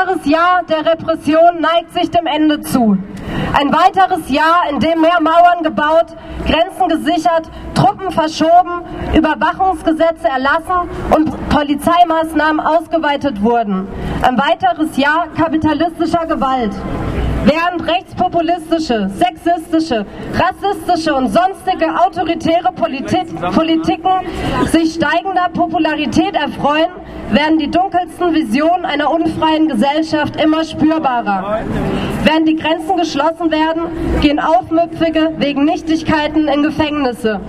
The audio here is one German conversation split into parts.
weiteres Jahr der Repression neigt sich dem Ende zu. Ein weiteres Jahr, in dem mehr Mauern gebaut, Grenzen gesichert, Truppen verschoben, Überwachungsgesetze erlassen und Polizeimaßnahmen ausgeweitet wurden. Ein weiteres Jahr kapitalistischer Gewalt. Während rechtspopulistische, sexistische, rassistische und sonstige autoritäre Politik, Politiken sich steigender Popularität erfreuen, werden die dunkelsten Visionen einer unfreien Gesellschaft immer spürbarer. Während die Grenzen geschlossen werden, gehen Aufmüpfige wegen Nichtigkeiten in Gefängnisse.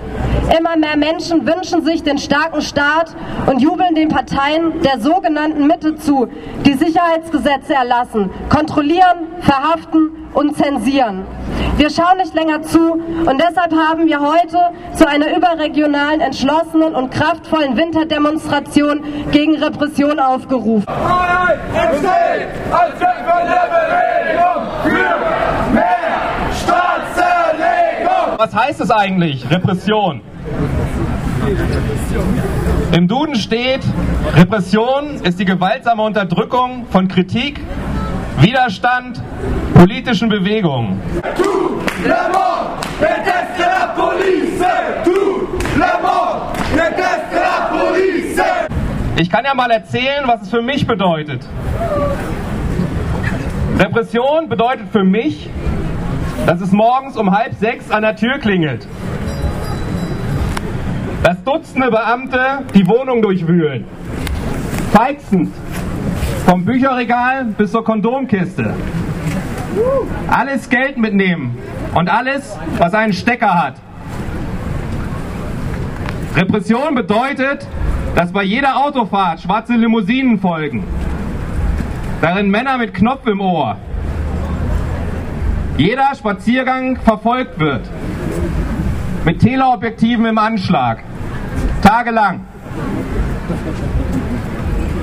Immer mehr Menschen wünschen sich den starken Staat und jubeln den Parteien der sogenannten Mitte zu, die Sicherheitsgesetze erlassen, kontrollieren, verhaften und zensieren. Wir schauen nicht länger zu und deshalb haben wir heute zu einer überregionalen, entschlossenen und kraftvollen Winterdemonstration gegen Repression aufgerufen. Freiheit entsteht als Bewegung für mehr Staatszerlegung. Was heißt es eigentlich, Repression? Im Duden steht, Repression ist die gewaltsame Unterdrückung von Kritik, Widerstand, politischen Bewegungen. Ich kann ja mal erzählen, was es für mich bedeutet. Repression bedeutet für mich, dass es morgens um halb sechs an der Tür klingelt. Dass Dutzende Beamte die Wohnung durchwühlen. Feixend. Vom Bücherregal bis zur Kondomkiste. Alles Geld mitnehmen und alles, was einen Stecker hat. Repression bedeutet, dass bei jeder Autofahrt schwarze Limousinen folgen. Darin Männer mit Knopf im Ohr. Jeder Spaziergang verfolgt wird. Mit Teleobjektiven im Anschlag. Tagelang.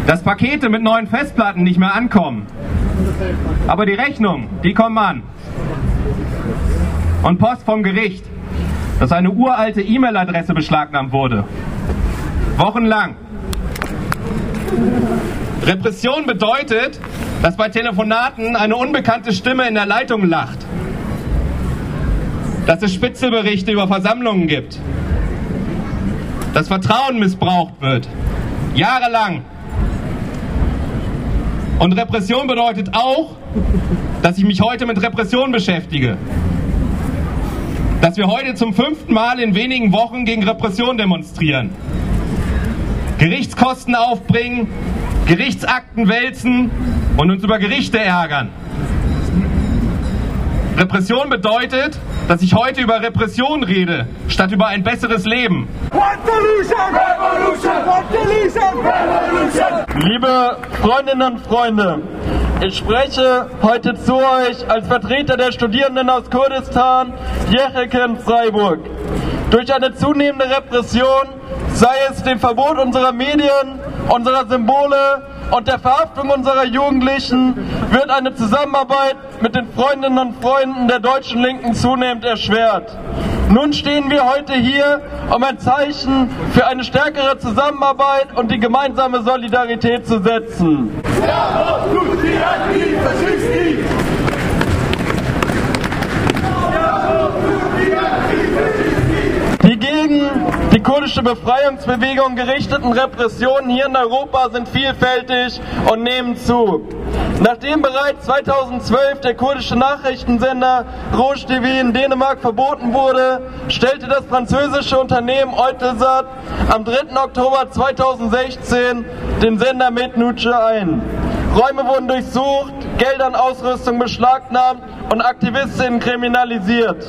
Dass Pakete mit neuen Festplatten nicht mehr ankommen. Aber die Rechnung, die kommen an. Und Post vom Gericht, dass eine uralte E-Mail-Adresse beschlagnahmt wurde. Wochenlang. Repression bedeutet, dass bei Telefonaten eine unbekannte Stimme in der Leitung lacht. Dass es Spitzelberichte über Versammlungen gibt. Dass Vertrauen missbraucht wird. Jahrelang. Und Repression bedeutet auch, dass ich mich heute mit Repression beschäftige. Dass wir heute zum fünften Mal in wenigen Wochen gegen Repression demonstrieren. Gerichtskosten aufbringen, Gerichtsakten wälzen und uns über Gerichte ärgern. Repression bedeutet, dass ich heute über Repression rede, statt über ein besseres Leben. Revolution, Revolution, Revolution. Liebe Freundinnen und Freunde, ich spreche heute zu euch als Vertreter der Studierenden aus Kurdistan, Jecheken, Freiburg. Durch eine zunehmende Repression, sei es dem Verbot unserer Medien, unserer Symbole und der Verhaftung unserer Jugendlichen, wird eine Zusammenarbeit mit den Freundinnen und Freunden der deutschen Linken zunehmend erschwert. Nun stehen wir heute hier, um ein Zeichen für eine stärkere Zusammenarbeit und die gemeinsame Solidarität zu setzen. Ja, tutti antifascisti. Die gegen die kurdische Befreiungsbewegung gerichteten Repressionen hier in Europa sind vielfältig und nehmen zu. Nachdem bereits 2012 der kurdische Nachrichtensender Rouge TV in Dänemark verboten wurde, stellte das französische Unternehmen Eutelsat am 3. Oktober 2016 den Sender Mednuce ein. Räume wurden durchsucht, Gelder und Ausrüstung beschlagnahmt und Aktivistinnen kriminalisiert.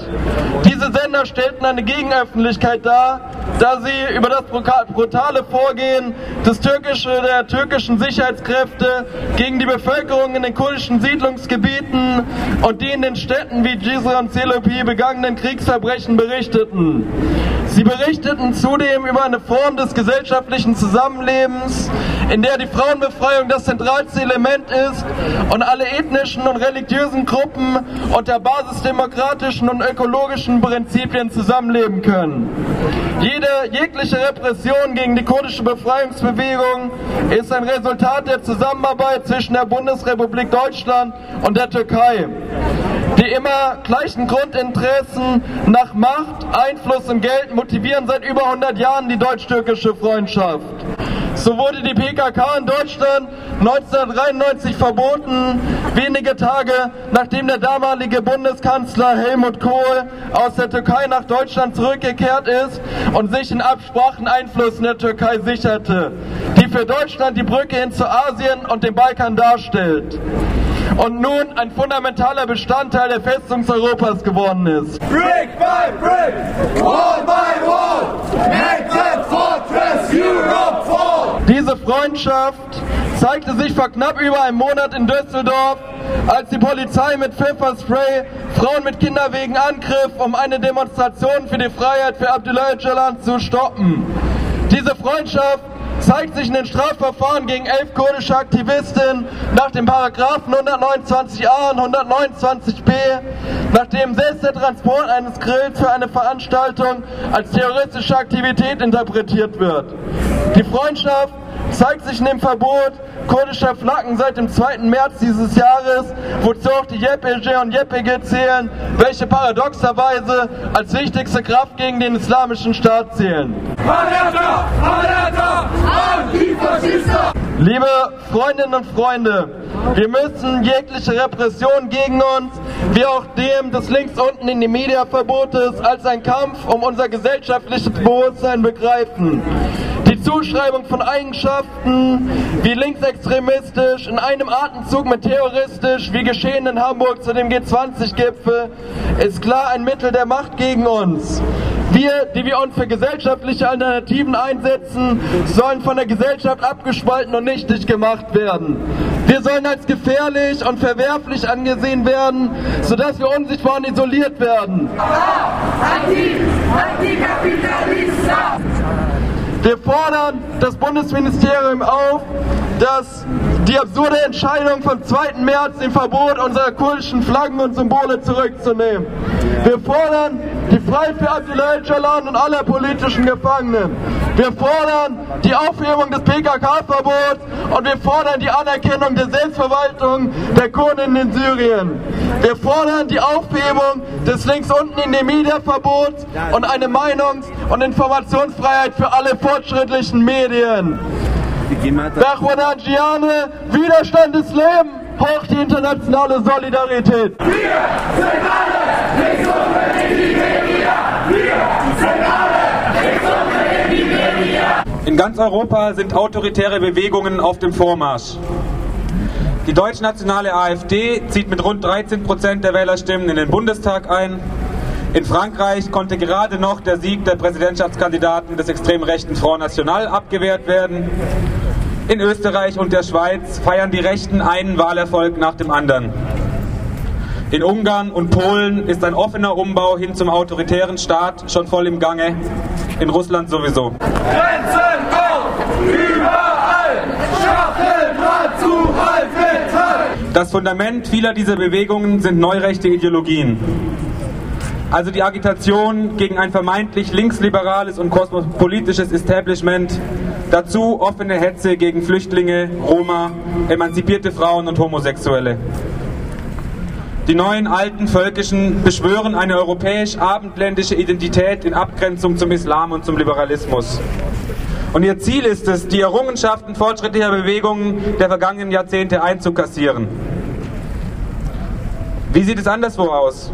Diese Sender stellten eine Gegenöffentlichkeit dar, da sie über das brutale Vorgehen des türkische, der türkischen Sicherheitskräfte gegen die Bevölkerung in den kurdischen Siedlungsgebieten und die in den Städten wie Cizre und Selopi begangenen Kriegsverbrechen berichteten. Sie berichteten zudem über eine Form des gesellschaftlichen Zusammenlebens, in der die Frauenbefreiung das zentralste Element ist und alle ethnischen und religiösen Gruppen unter basisdemokratischen und ökologischen Prinzipien zusammenleben können. Jede jegliche Repression gegen die kurdische Befreiungsbewegung ist ein Resultat der Zusammenarbeit zwischen der Bundesrepublik Deutschland und der Türkei. Die immer gleichen Grundinteressen nach Macht, Einfluss und Geld motivieren seit über 100 Jahren die deutsch-türkische Freundschaft. So wurde die PKK in Deutschland 1993 verboten, wenige Tage nachdem der damalige Bundeskanzler Helmut Kohl aus der Türkei nach Deutschland zurückgekehrt ist und sich in Absprachen Einfluss in der Türkei sicherte, die für Deutschland die Brücke hin zu Asien und dem Balkan darstellt und nun ein fundamentaler Bestandteil der Festung Europas geworden ist. Brick by brick, wall by wall, make that fortress Europe fall. Diese Freundschaft zeigte sich vor knapp über einem Monat in Düsseldorf, als die Polizei mit Pfefferspray Frauen mit Kinderwegen angriff, um eine Demonstration für die Freiheit für Abdullah Öcalan zu stoppen. Diese Freundschaft zeigt sich in den Strafverfahren gegen elf kurdische Aktivisten nach den Paragraphen 129a und 129b, nachdem selbst der Transport eines Grills für eine Veranstaltung als terroristische Aktivität interpretiert wird. Die Freundschaft zeigt sich in dem Verbot kurdischer Flaggen seit dem 2. März dieses Jahres, wozu auch die YPG und YPG zählen, welche paradoxerweise als wichtigste Kraft gegen den islamischen Staat zählen. Antifaschista! Liebe Freundinnen und Freunde, wir müssen jegliche Repression gegen uns, wie auch dem des links unten in die Media-Verbotes, als ein Kampf um unser gesellschaftliches Bewusstsein begreifen. Die Zuschreibung von Eigenschaften wie linksextremistisch, in einem Atemzug mit terroristisch, wie geschehen in Hamburg zu dem G20-Gipfel, ist klar ein Mittel der Macht gegen uns. Wir, die wir uns für gesellschaftliche Alternativen einsetzen, sollen von der Gesellschaft abgespalten und nichtig gemacht werden. Wir sollen als gefährlich und verwerflich angesehen werden, sodass wir unsichtbar und isoliert werden. Anti, Antikapitalista! Wir fordern das Bundesministerium auf, dass die absurde Entscheidung vom 2. März, den Verbot unserer kurdischen Flaggen und Symbole zurückzunehmen. Wir fordern die Freiheit für Abdullah Öcalan und aller politischen Gefangenen. Wir fordern die Aufhebung des PKK-Verbots und wir fordern die Anerkennung der Selbstverwaltung der Kurden in Syrien. Wir fordern die Aufhebung des links unten in den Media-Verbots und eine Meinungs- und Informationsfreiheit für alle fortschrittlichen Medien. Bachwanagiane, Widerstand ist Leben, hoch die internationale Solidarität. Wir sind alle In ganz Europa sind autoritäre Bewegungen auf dem Vormarsch. Die deutschnationale AfD zieht mit rund 13 Prozent der Wählerstimmen in den Bundestag ein. In Frankreich konnte gerade noch der Sieg der Präsidentschaftskandidaten des extrem rechten Front National abgewehrt werden. In Österreich und der Schweiz feiern die Rechten einen Wahlerfolg nach dem anderen. In Ungarn und Polen ist ein offener Umbau hin zum autoritären Staat schon voll im Gange. In Russland sowieso. Grenzen auf! Überall! Stacheldraht zu halten! Das Fundament vieler dieser Bewegungen sind neurechte Ideologien. Also die Agitation gegen ein vermeintlich linksliberales und kosmopolitisches Establishment, dazu offene Hetze gegen Flüchtlinge, Roma, emanzipierte Frauen und Homosexuelle. Die neuen alten Völkischen beschwören eine europäisch-abendländische Identität in Abgrenzung zum Islam und zum Liberalismus. Und ihr Ziel ist es, die Errungenschaften fortschrittlicher Bewegungen der vergangenen Jahrzehnte einzukassieren. Wie sieht es anderswo aus?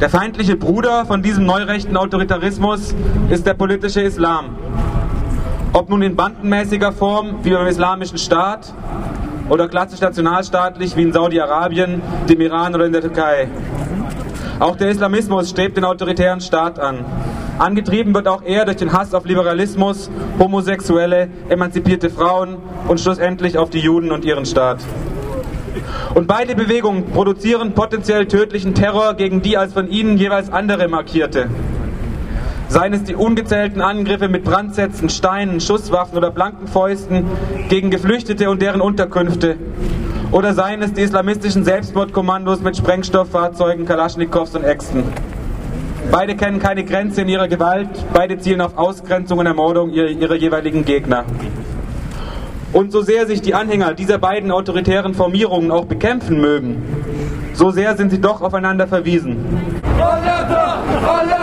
Der feindliche Bruder von diesem neurechten Autoritarismus ist der politische Islam. Ob nun in bandenmäßiger Form wie beim Islamischen Staat oder klassisch nationalstaatlich wie in Saudi-Arabien, dem Iran oder in der Türkei. Auch der Islamismus strebt den autoritären Staat an. Angetrieben wird auch er durch den Hass auf Liberalismus, Homosexuelle, emanzipierte Frauen und schlussendlich auf die Juden und ihren Staat. Und beide Bewegungen produzieren potenziell tödlichen Terror gegen die als von ihnen jeweils andere markierte. Seien es die ungezählten Angriffe mit Brandsätzen, Steinen, Schusswaffen oder blanken Fäusten gegen Geflüchtete und deren Unterkünfte. Oder seien es die islamistischen Selbstmordkommandos mit Sprengstofffahrzeugen, Kalaschnikows und Äxten. Beide kennen keine Grenze in ihrer Gewalt, beide zielen auf Ausgrenzung und Ermordung ihrer, ihrer jeweiligen Gegner. Und so sehr sich die Anhänger dieser beiden autoritären Formierungen auch bekämpfen mögen, so sehr sind sie doch aufeinander verwiesen. Alerta! Alerta!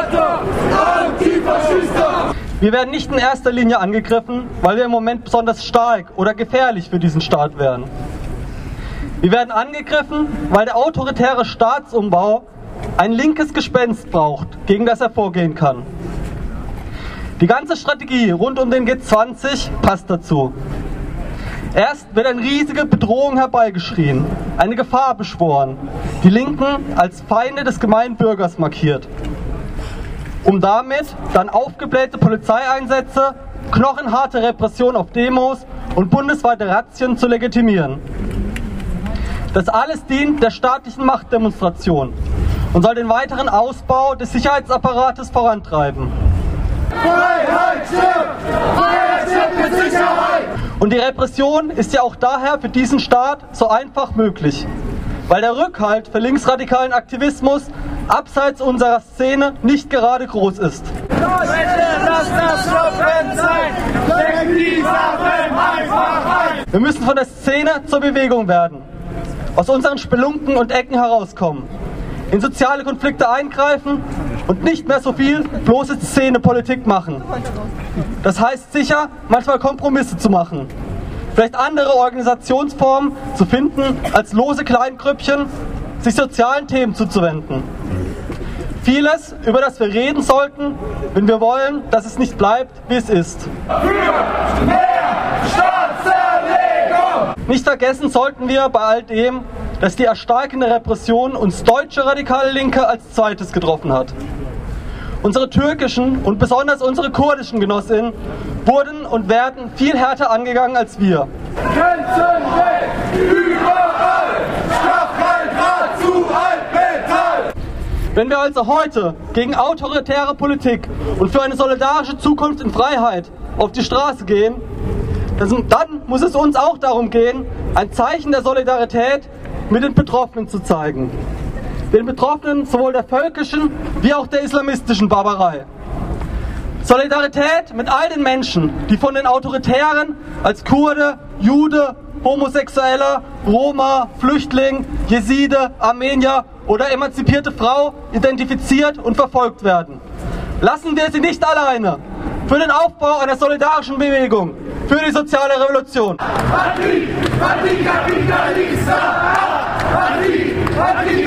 Wir werden nicht in erster Linie angegriffen, weil wir im Moment besonders stark oder gefährlich für diesen Staat wären. Wir werden angegriffen, weil der autoritäre Staatsumbau ein linkes Gespenst braucht, gegen das er vorgehen kann. Die ganze Strategie rund um den G20 passt dazu. Erst wird eine riesige Bedrohung herbeigeschrien, eine Gefahr beschworen, die Linken als Feinde des gemeinen Bürgers markiert, um damit dann aufgeblähte Polizeieinsätze, knochenharte Repression auf Demos und bundesweite Razzien zu legitimieren. Das alles dient der staatlichen Machtdemonstration und soll den weiteren Ausbau des Sicherheitsapparates vorantreiben. Freiheit stirbt! Freiheit stirbt mit Sicherheit! Und die Repression ist ja auch daher für diesen Staat so einfach möglich, weil der Rückhalt für linksradikalen Aktivismus abseits unserer Szene nicht gerade groß ist. Lass das Waffen sein! Steck die Waffen einfach ein! Wir müssen von der Szene zur Bewegung werden, aus unseren Spelunken und Ecken herauskommen, in soziale Konflikte eingreifen und nicht mehr so viel bloße Szenepolitik machen. Das heißt sicher, manchmal Kompromisse zu machen, vielleicht andere Organisationsformen zu finden, als lose Kleingrüppchen, sich sozialen Themen zuzuwenden. Vieles, über das wir reden sollten, wenn wir wollen, dass es nicht bleibt, wie es ist. Staatszerlegung! Nicht vergessen sollten wir bei all dem, dass die erstarkende Repression uns deutsche radikale Linke als zweites getroffen hat. Unsere türkischen und besonders unsere kurdischen Genossinnen wurden und werden viel härter angegangen als wir. Grenzen weg! Überall! Stacheldraht zu Altmetall! Wenn wir also heute gegen autoritäre Politik und für eine solidarische Zukunft in Freiheit auf die Straße gehen, dann muss es uns auch darum gehen, ein Zeichen der Solidarität mit den Betroffenen zu zeigen. Den Betroffenen sowohl der völkischen wie auch der islamistischen Barbarei. Solidarität mit all den Menschen, die von den Autoritären als Kurde, Jude, Homosexueller, Roma, Flüchtling, Jeside, Armenier oder emanzipierte Frau identifiziert und verfolgt werden. Lassen wir sie nicht alleine. Für den Aufbau einer solidarischen Bewegung, für die soziale Revolution. Anti, Anti,